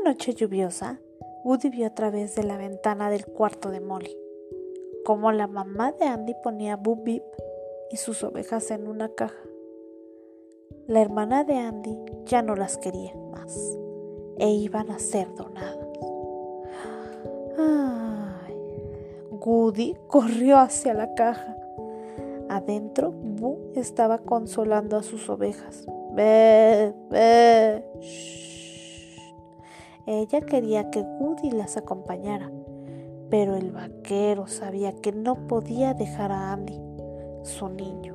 Una noche lluviosa, Woody vio a través de la ventana del cuarto de Molly cómo la mamá de Andy ponía Boop Beep y sus ovejas en una caja. La hermana de Andy ya no las quería más e iban a ser donadas. Ay. Woody corrió hacia la caja. Adentro, Boo estaba consolando a sus ovejas. Be, be, Ella quería que Woody las acompañara, pero el vaquero sabía que no podía dejar a Andy, su niño.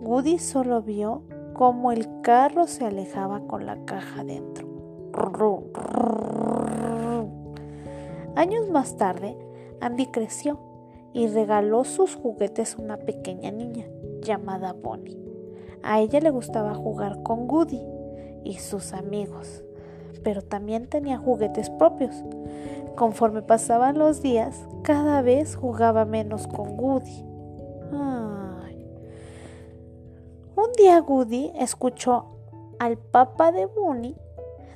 Woody solo vio cómo el carro se alejaba con la caja dentro. Años más tarde, Andy creció y regaló sus juguetes a una pequeña niña llamada Bonnie. A ella le gustaba jugar con Woody y sus amigos, pero también tenía juguetes propios. Conforme pasaban los días, cada vez jugaba menos con Woody. Un día Woody escuchó al papá de Bonnie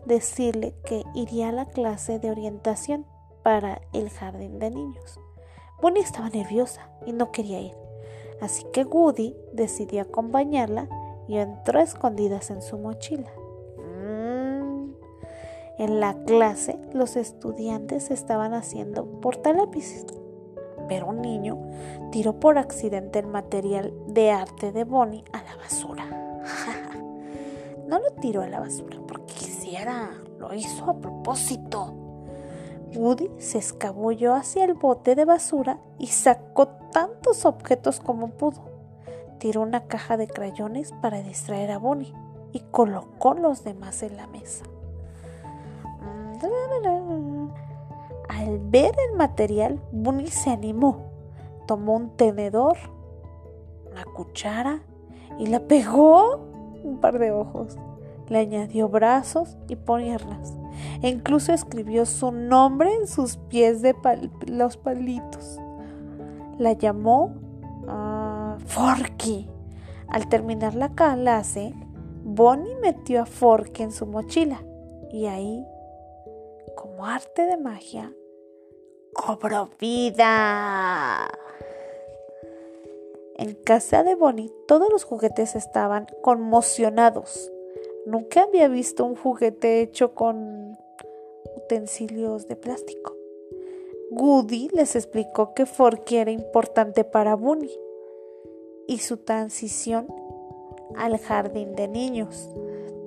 decirle que iría a la clase de orientación para el jardín de niños. Bonnie estaba nerviosa y no quería ir, así que Woody decidió acompañarla y entró escondidas en su mochila. En la clase los estudiantes estaban haciendo portalápices, pero un niño tiró por accidente el material de arte de Bonnie a la basura. no lo tiró a la basura porque quisiera, lo hizo a propósito. Woody se escabulló hacia el bote de basura y sacó tantos objetos como pudo. Tiró una caja de crayones para distraer a Bonnie y colocó los demás en la mesa. Al ver el material, Bonnie se animó. Tomó un tenedor, una cuchara y la pegó un par de ojos. Le añadió brazos y piernas e incluso escribió su nombre en sus pies de los palitos. La llamó uh, Forky. Al terminar la clase, Bonnie metió a Forky en su mochila y ahí, arte de magia, cobró vida. En casa de Bonnie todos los juguetes estaban conmocionados. Nunca había visto un juguete hecho con utensilios de plástico. Woody les explicó que Forky era importante para Bunny y su transición al jardín de niños.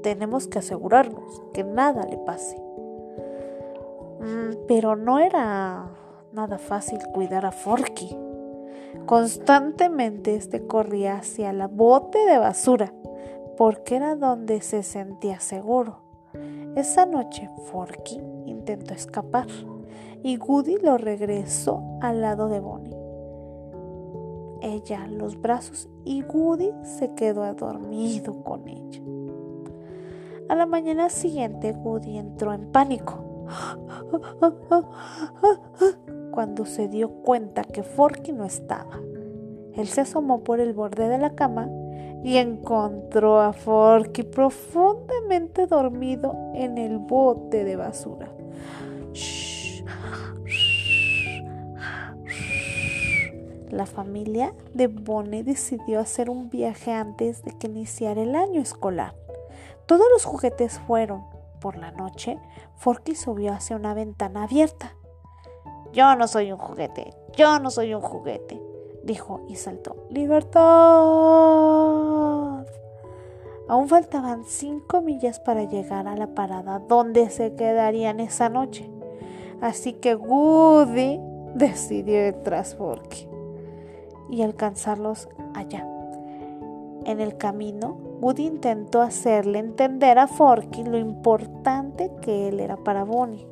Tenemos que asegurarnos que nada le pase. Mm, pero no era nada fácil cuidar a Forky. Constantemente este corría hacia la bote de basura porque era donde se sentía seguro. Esa noche Forky intentó escapar y Woody lo regresó al lado de Bonnie. Ella los brazos y Woody se quedó dormido con ella. A la mañana siguiente Woody entró en pánico cuando se dio cuenta que Forky no estaba. Él se asomó por el borde de la cama y encontró a Forky profundamente dormido en el bote de basura. La familia de Bonnie decidió hacer un viaje antes de que iniciara el año escolar. Todos los juguetes fueron. Por la noche, Forky subió hacia una ventana abierta. Yo no soy un juguete, yo no soy un juguete, dijo y saltó. ¡Libertad! Aún faltaban cinco millas para llegar a la parada donde se quedarían esa noche. Así que Woody decidió ir tras Forky y alcanzarlos allá. En el camino, Woody intentó hacerle entender a Forky lo importante que él era para Bonnie.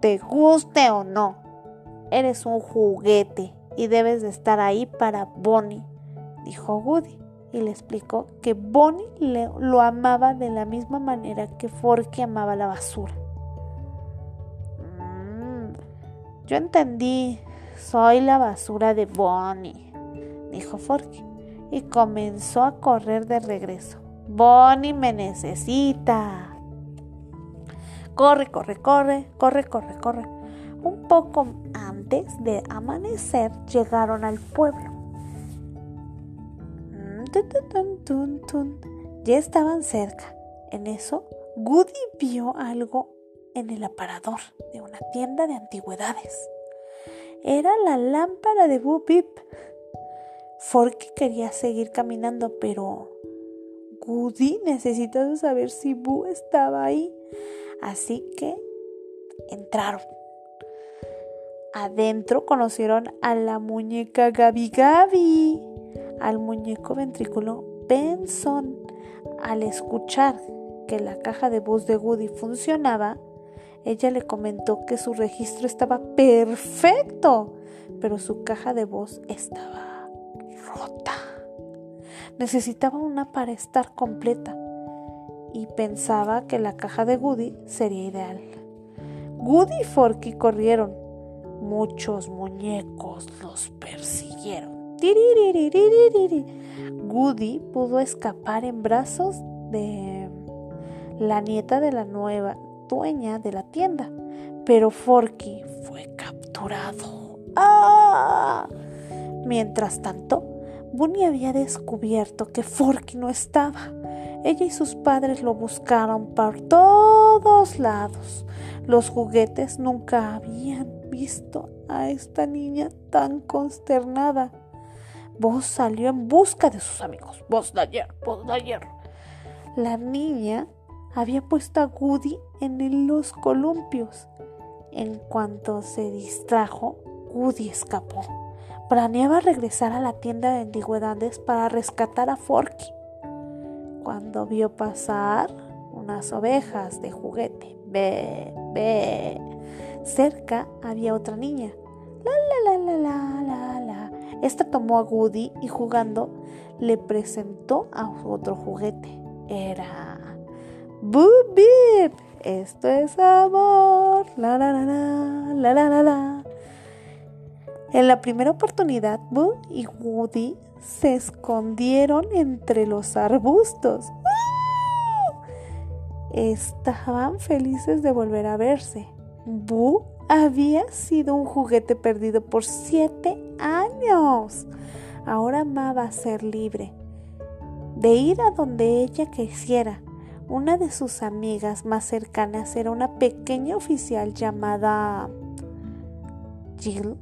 Te guste o no, eres un juguete y debes de estar ahí para Bonnie, dijo Woody y le explicó que Bonnie lo amaba de la misma manera que Forky amaba la basura. Mm, yo entendí, soy la basura de Bonnie, dijo Forky y comenzó a correr de regreso. Bonnie me necesita. Corre, corre, corre, corre, corre, corre. Un poco antes de amanecer llegaron al pueblo. Ya estaban cerca. En eso, Goody vio algo en el aparador de una tienda de antigüedades. Era la lámpara de Boo Beep. Forky quería seguir caminando, pero Goody necesitaba saber si Boo estaba ahí. Así que entraron. Adentro conocieron a la muñeca Gabi Gabi, al muñeco ventrículo Benson. Al escuchar que la caja de voz de Woody funcionaba, ella le comentó que su registro estaba perfecto, pero su caja de voz estaba rota. Necesitaba una para estar completa y pensaba que la caja de Woody sería ideal. Woody y Forky corrieron. Muchos muñecos los persiguieron. Woody pudo escapar en brazos de la nieta de la nueva dueña de la tienda, pero Forky fue capturado. ¡Ah! Mientras tanto, Bunny había descubierto que Forky no estaba. Ella y sus padres lo buscaron por todos lados. Los juguetes nunca habían visto a esta niña tan consternada. Vos salió en busca de sus amigos. Vos de ayer, vos de ayer. La niña había puesto a Woody en los columpios. En cuanto se distrajo, Woody escapó. Planeaba regresar a la tienda de antigüedades para rescatar a Forky. Cuando vio pasar unas ovejas de juguete, ve, ve, cerca había otra niña. La la la la la la la. Esta tomó a Woody y jugando le presentó a otro juguete. Era Boop beep. Esto es amor. La la la la la la la la. En la primera oportunidad, Boo y Woody se escondieron entre los arbustos. Estaban felices de volver a verse. Boo había sido un juguete perdido por siete años. Ahora amaba ser libre, de ir a donde ella quisiera una de sus amigas más cercanas era una pequeña oficial llamada Jill.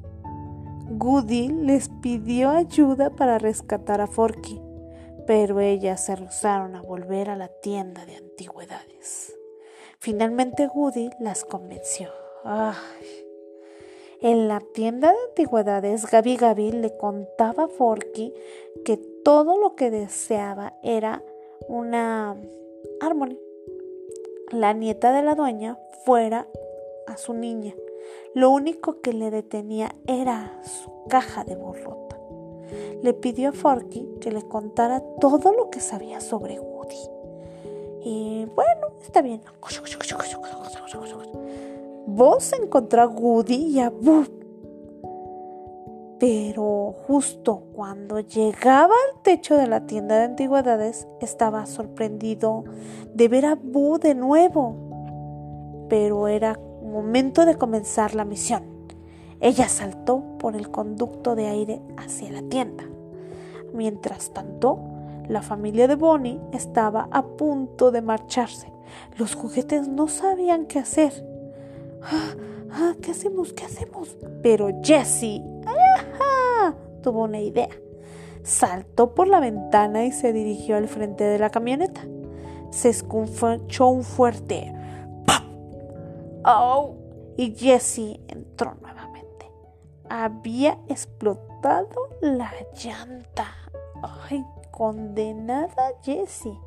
Goody les pidió ayuda para rescatar a Forky, pero ellas se rehusaron a volver a la tienda de antigüedades. Finalmente Goody las convenció. En la tienda de antigüedades, Gaby Gaby le contaba a Forky que todo lo que deseaba era una Harmony, la nieta de la dueña, fuera a su niña. Lo único que le detenía era su caja de borrota. Le pidió a Forky que le contara todo lo que sabía sobre Woody. Y bueno, está bien. Vos encontró a Woody y a Boop pero justo cuando llegaba al techo de la tienda de antigüedades estaba sorprendido de ver a Boo de nuevo. Pero era momento de comenzar la misión. Ella saltó por el conducto de aire hacia la tienda. Mientras tanto, la familia de Bonnie estaba a punto de marcharse. Los juguetes no sabían qué hacer. Ah, ah, ¿Qué hacemos? ¿Qué hacemos? Pero Jessie tuvo una idea. Saltó por la ventana y se dirigió al frente de la camioneta. Se escuchó un fuerte. ¡Oh! Y Jessie entró nuevamente. Había explotado la llanta. ¡Ay, condenada Jessie!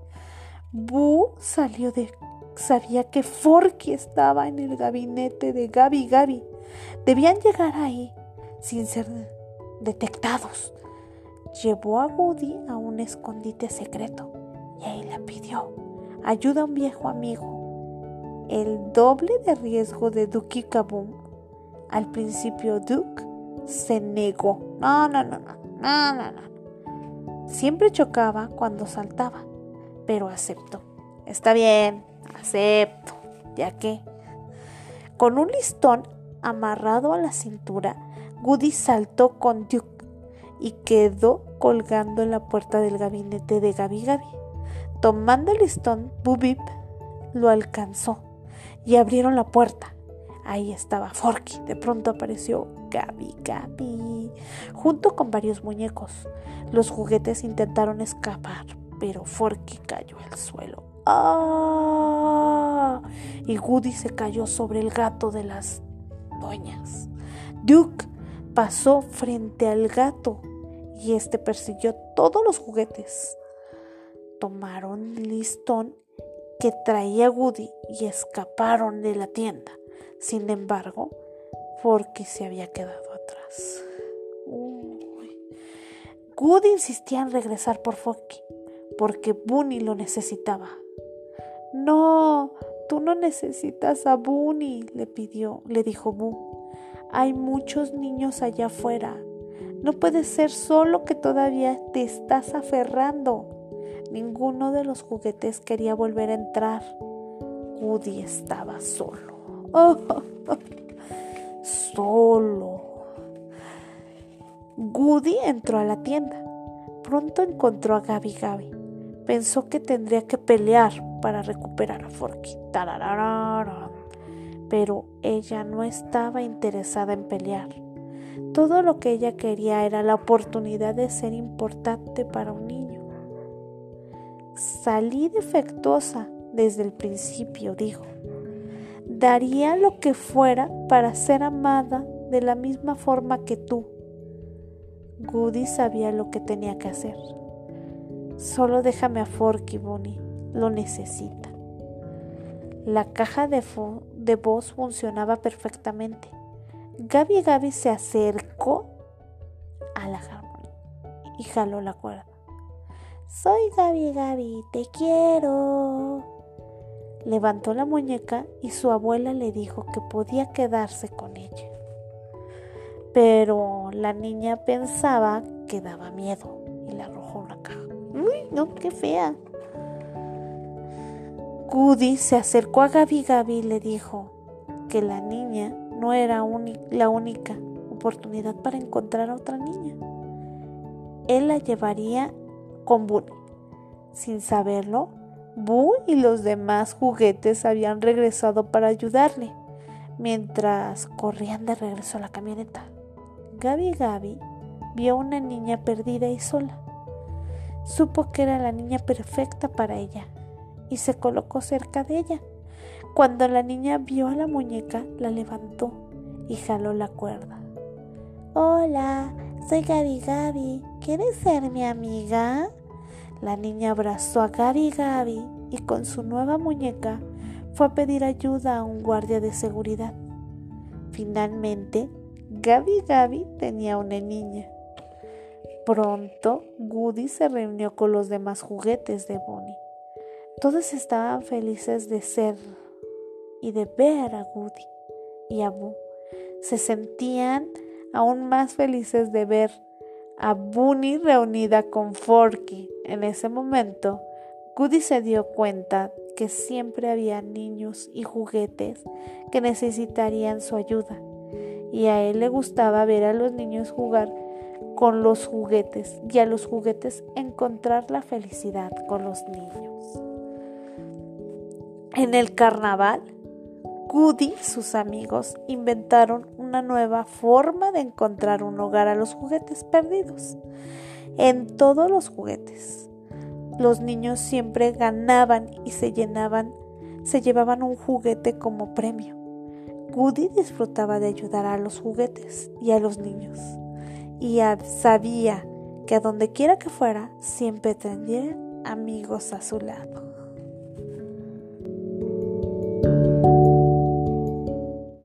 Boo salió de... Sabía que Forky estaba en el gabinete de Gaby Gaby. Debían llegar ahí sin ser detectados. Llevó a Woody a un escondite secreto y ahí le pidió ayuda a un viejo amigo. El doble de riesgo de Duke Kaboom. Al principio Duke se negó. No, no, no, no, no, no, no. Siempre chocaba cuando saltaba, pero aceptó. Está bien, acepto, ya que Con un listón amarrado a la cintura, Goody saltó con Duke y quedó colgando en la puerta del gabinete de Gabi Gabi. Tomando el listón, Bubip lo alcanzó y abrieron la puerta. Ahí estaba Forky. De pronto apareció Gabi Gabi, junto con varios muñecos. Los juguetes intentaron escapar, pero Forky cayó al suelo. ¡Ah! Y Woody se cayó sobre el gato de las dueñas. Duke pasó frente al gato y este persiguió todos los juguetes. Tomaron listón que traía Woody y escaparon de la tienda. Sin embargo, porque se había quedado atrás. Woody insistía en regresar por Focky, porque Bunny lo necesitaba. No, tú no necesitas a Bunny, le pidió, le dijo Boo. Hay muchos niños allá afuera. No puede ser solo que todavía te estás aferrando. Ninguno de los juguetes quería volver a entrar. Woody estaba solo. solo. Goody entró a la tienda. Pronto encontró a Gabi Gabi. Pensó que tendría que pelear para recuperar a Forky. Pero ella no estaba interesada en pelear. Todo lo que ella quería era la oportunidad de ser importante para un niño. Salí defectuosa desde el principio, dijo. Daría lo que fuera para ser amada de la misma forma que tú. Goody sabía lo que tenía que hacer. Solo déjame a Forky, Bonnie. Lo necesita. La caja de, de voz funcionaba perfectamente. Gaby Gaby se acercó a la armonía y jaló la cuerda. Soy Gaby Gaby, te quiero. Levantó la muñeca y su abuela le dijo que podía quedarse con ella. Pero la niña pensaba que daba miedo y le arrojó una caja. ¡Uy, no, qué fea! Goody se acercó a Gaby Gaby y le dijo que la niña no era la única oportunidad para encontrar a otra niña. Él la llevaría con Bunny. Sin saberlo, Boo y los demás juguetes habían regresado para ayudarle, mientras corrían de regreso a la camioneta. Gaby Gaby vio a una niña perdida y sola. Supo que era la niña perfecta para ella y se colocó cerca de ella. Cuando la niña vio a la muñeca, la levantó y jaló la cuerda. Hola, soy Gaby Gaby. ¿Quieres ser mi amiga? La niña abrazó a Gaby Gaby y con su nueva muñeca fue a pedir ayuda a un guardia de seguridad. Finalmente, Gaby Gaby tenía una niña. Pronto, Woody se reunió con los demás juguetes de Bonnie. Todos estaban felices de ser y de ver a Woody y a Boo. Se sentían aún más felices de ver a Bunny reunida con Forky. En ese momento, Goody se dio cuenta que siempre había niños y juguetes que necesitarían su ayuda. Y a él le gustaba ver a los niños jugar con los juguetes y a los juguetes encontrar la felicidad con los niños. En el carnaval, Goody y sus amigos inventaron una nueva forma de encontrar un hogar a los juguetes perdidos. En todos los juguetes, los niños siempre ganaban y se llenaban, se llevaban un juguete como premio. Goody disfrutaba de ayudar a los juguetes y a los niños y sabía que a donde quiera que fuera siempre tendría amigos a su lado.